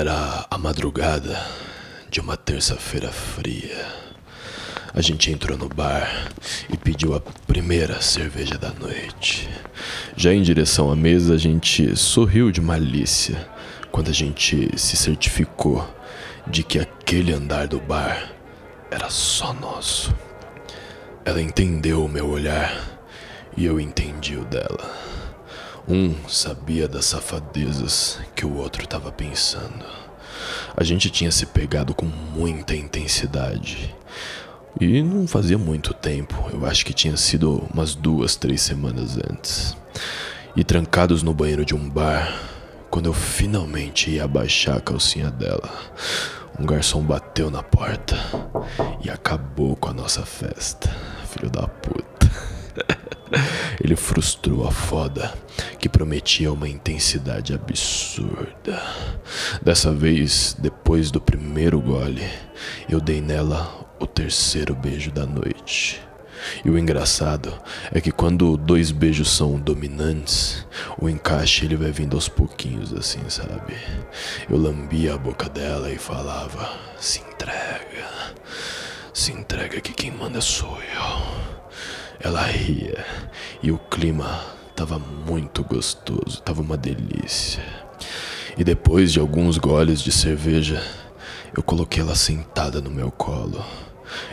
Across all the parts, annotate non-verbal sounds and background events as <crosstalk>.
Era a madrugada de uma terça-feira fria. A gente entrou no bar e pediu a primeira cerveja da noite. Já em direção à mesa, a gente sorriu de malícia quando a gente se certificou de que aquele andar do bar era só nosso. Ela entendeu o meu olhar e eu entendi o dela. Um sabia das safadezas que o outro estava pensando. A gente tinha se pegado com muita intensidade. E não fazia muito tempo, eu acho que tinha sido umas duas, três semanas antes. E trancados no banheiro de um bar, quando eu finalmente ia abaixar a calcinha dela, um garçom bateu na porta e acabou com a nossa festa. Filho da puta. <laughs> Ele frustrou a foda, que prometia uma intensidade absurda. Dessa vez, depois do primeiro gole, eu dei nela o terceiro beijo da noite. E o engraçado é que quando dois beijos são dominantes, o encaixe ele vai vindo aos pouquinhos assim, sabe? Eu lambia a boca dela e falava: "Se entrega. Se entrega que quem manda sou eu." Ela ria e o clima tava muito gostoso, tava uma delícia. E depois de alguns goles de cerveja, eu coloquei ela sentada no meu colo.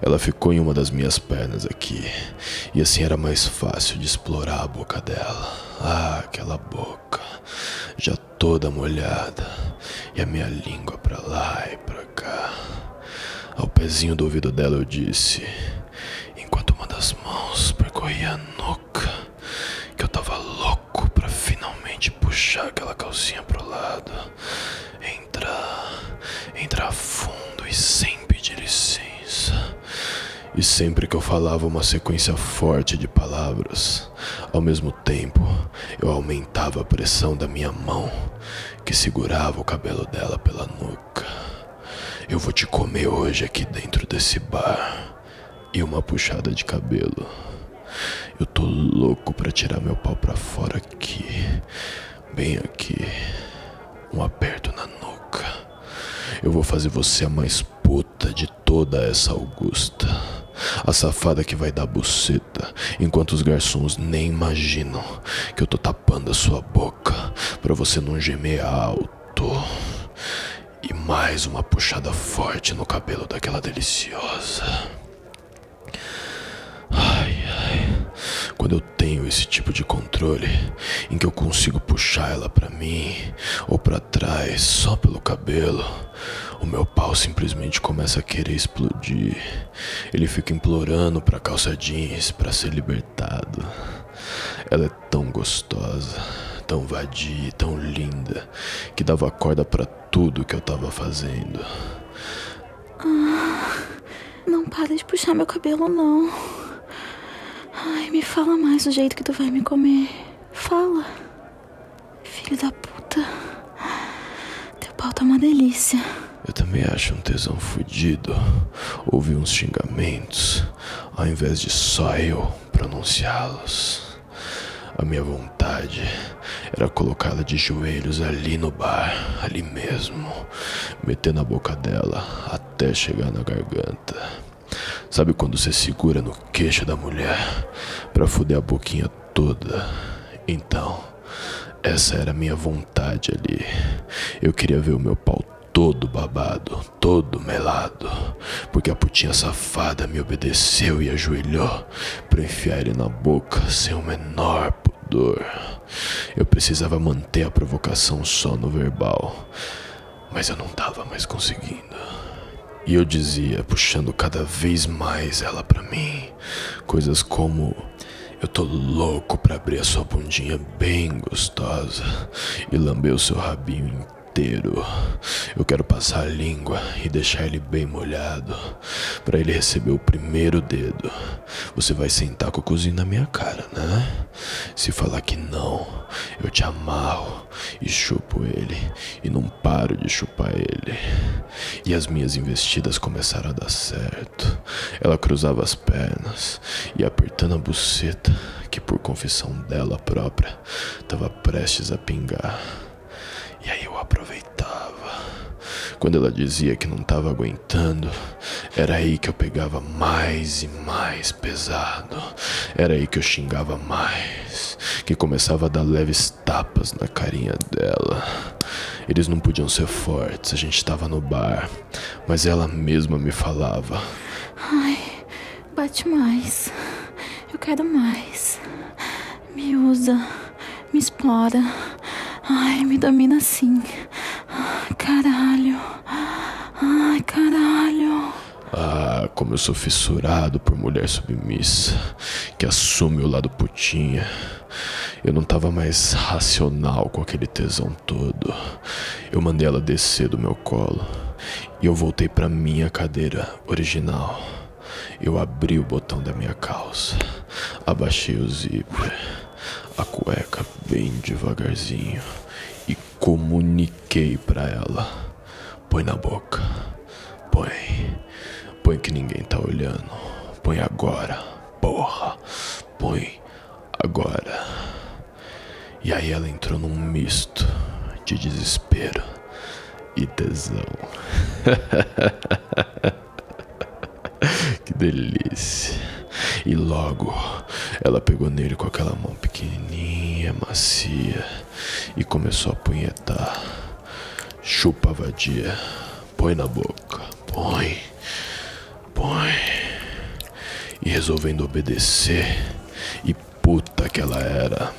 Ela ficou em uma das minhas pernas aqui, e assim era mais fácil de explorar a boca dela. Ah, aquela boca, já toda molhada, e a minha língua pra lá e pra cá. Ao pezinho do ouvido dela eu disse: das mãos percorria a nuca, que eu tava louco para finalmente puxar aquela calcinha pro lado, entrar, entrar fundo e sem pedir licença. E sempre que eu falava uma sequência forte de palavras, ao mesmo tempo eu aumentava a pressão da minha mão, que segurava o cabelo dela pela nuca. Eu vou te comer hoje aqui dentro desse bar e uma puxada de cabelo. Eu tô louco pra tirar meu pau pra fora aqui, bem aqui. Um aperto na nuca. Eu vou fazer você a mais puta de toda essa Augusta. A safada que vai dar buceta, enquanto os garçons nem imaginam que eu tô tapando a sua boca para você não gemer alto. E mais uma puxada forte no cabelo daquela deliciosa. Quando eu tenho esse tipo de controle, em que eu consigo puxar ela para mim ou para trás só pelo cabelo, o meu pau simplesmente começa a querer explodir. Ele fica implorando para calça jeans para ser libertado. Ela é tão gostosa, tão vadia, tão linda, que dava corda para tudo que eu tava fazendo. Ah, não para de puxar meu cabelo não. Ai, me fala mais do jeito que tu vai me comer. Fala. Filho da puta. Teu pau tá uma delícia. Eu também acho um tesão fudido ouvir uns xingamentos ao invés de só eu pronunciá-los. A minha vontade era colocá-la de joelhos ali no bar, ali mesmo, metendo a boca dela até chegar na garganta. Sabe quando você segura no queixo da mulher para foder a boquinha toda? Então, essa era a minha vontade ali. Eu queria ver o meu pau todo babado, todo melado, porque a putinha safada me obedeceu e ajoelhou para enfiar ele na boca sem o menor pudor. Eu precisava manter a provocação só no verbal, mas eu não tava mais conseguindo. E eu dizia, puxando cada vez mais ela para mim, coisas como: Eu tô louco pra abrir a sua bundinha bem gostosa e lamber o seu rabinho inteiro. Eu quero passar a língua e deixar ele bem molhado, para ele receber o primeiro dedo. Você vai sentar com o cozinho na minha cara, né? Se falar que não, eu te amarro e chupo ele e não paro de chupar ele. E as minhas investidas começaram a dar certo. Ela cruzava as pernas e apertando a buceta, que por confissão dela própria, estava prestes a pingar. E aí eu aproveitava, Quando ela dizia que não estava aguentando, era aí que eu pegava mais e mais pesado. Era aí que eu xingava mais, que começava a dar leves tapas na carinha dela. Eles não podiam ser fortes, a gente estava no bar, mas ela mesma me falava: Ai, bate mais. Eu quero mais. Me usa, me explora. Ai, me domina assim. Caralho. Ai, caralho. Ah, como eu sou fissurado por mulher submissa, que assume o lado putinha. Eu não tava mais racional com aquele tesão todo. Eu mandei ela descer do meu colo e eu voltei pra minha cadeira original. Eu abri o botão da minha calça, abaixei o zíper, a cueca bem devagarzinho e comuniquei para ela: põe na boca, põe, põe que ninguém tá olhando, põe agora, porra, põe agora. E aí ela entrou num misto de desespero e tesão. <laughs> que delícia. E logo ela pegou nele com aquela mão pequenininha, macia, e começou a punhetar. Chupa vadia, põe na boca, põe, põe. E resolvendo obedecer, e puta que ela era.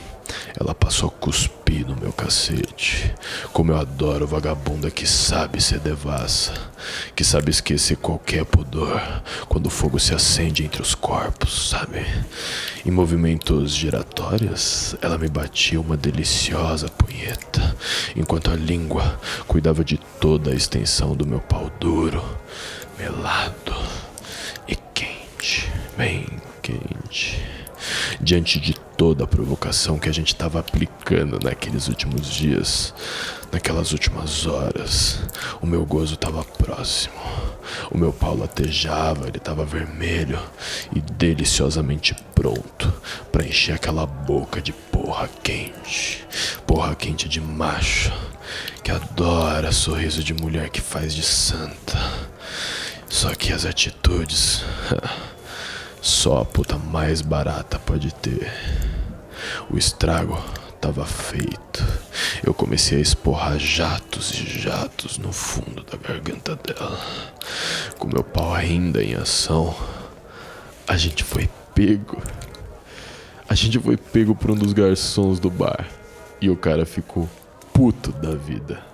Ela passou a cuspir no meu cacete. Como eu adoro vagabunda que sabe ser devassa, que sabe esquecer qualquer pudor quando o fogo se acende entre os corpos, sabe? Em movimentos giratórios, ela me batia uma deliciosa punheta, enquanto a língua cuidava de toda a extensão do meu pau duro, melado e quente, bem quente diante de toda a provocação que a gente estava aplicando naqueles últimos dias, naquelas últimas horas. O meu gozo estava próximo. O meu pau latejava, ele estava vermelho e deliciosamente pronto para encher aquela boca de porra quente. Porra quente de macho que adora sorriso de mulher que faz de santa. Só que as atitudes. <laughs> Só a puta mais barata pode ter. O estrago estava feito. Eu comecei a esporrar jatos e jatos no fundo da garganta dela. Com meu pau ainda em ação, a gente foi pego. A gente foi pego por um dos garçons do bar. E o cara ficou puto da vida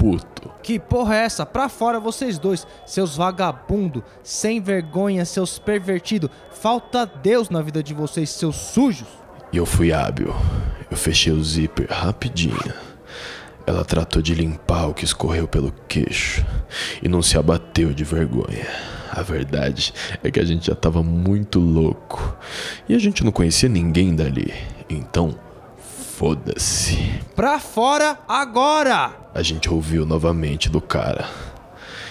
puto. Que porra é essa? Pra fora vocês dois, seus vagabundo, sem vergonha, seus pervertido. Falta Deus na vida de vocês, seus sujos. E eu fui hábil. Eu fechei o zíper rapidinho. Ela tratou de limpar o que escorreu pelo queixo e não se abateu de vergonha. A verdade é que a gente já tava muito louco e a gente não conhecia ninguém dali. Então, foda-se. Pra fora agora! A gente ouviu novamente do cara.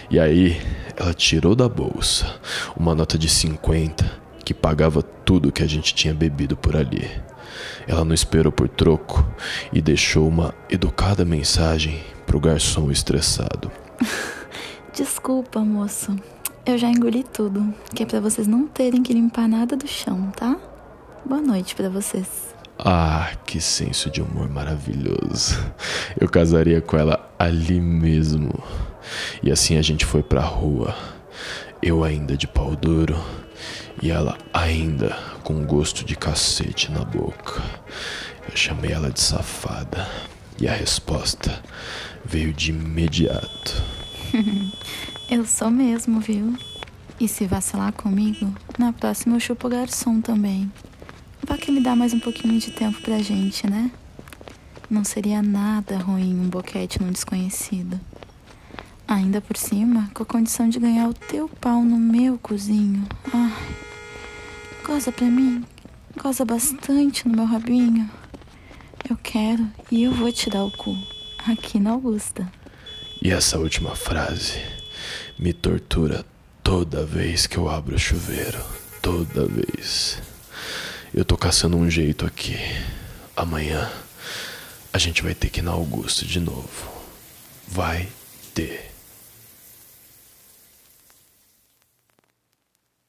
E aí, ela tirou da bolsa uma nota de 50 que pagava tudo que a gente tinha bebido por ali. Ela não esperou por troco e deixou uma educada mensagem pro garçom estressado. <laughs> Desculpa, moço. Eu já engoli tudo, que é para vocês não terem que limpar nada do chão, tá? Boa noite para vocês. Ah, que senso de humor maravilhoso. Eu casaria com ela ali mesmo. E assim a gente foi pra rua. Eu ainda de pau duro e ela ainda com gosto de cacete na boca. Eu chamei ela de safada e a resposta veio de imediato. <laughs> eu sou mesmo, viu? E se vacilar comigo, na próxima eu chupo garçom também. Que me dá mais um pouquinho de tempo pra gente, né? Não seria nada ruim um boquete num desconhecido. Ainda por cima, com a condição de ganhar o teu pau no meu cozinho. Ai, goza pra mim. Goza bastante no meu rabinho. Eu quero e eu vou te dar o cu. Aqui na Augusta. E essa última frase me tortura toda vez que eu abro o chuveiro. Toda vez. Eu tô caçando um jeito aqui. Amanhã a gente vai ter que ir na Augusto de novo. Vai ter.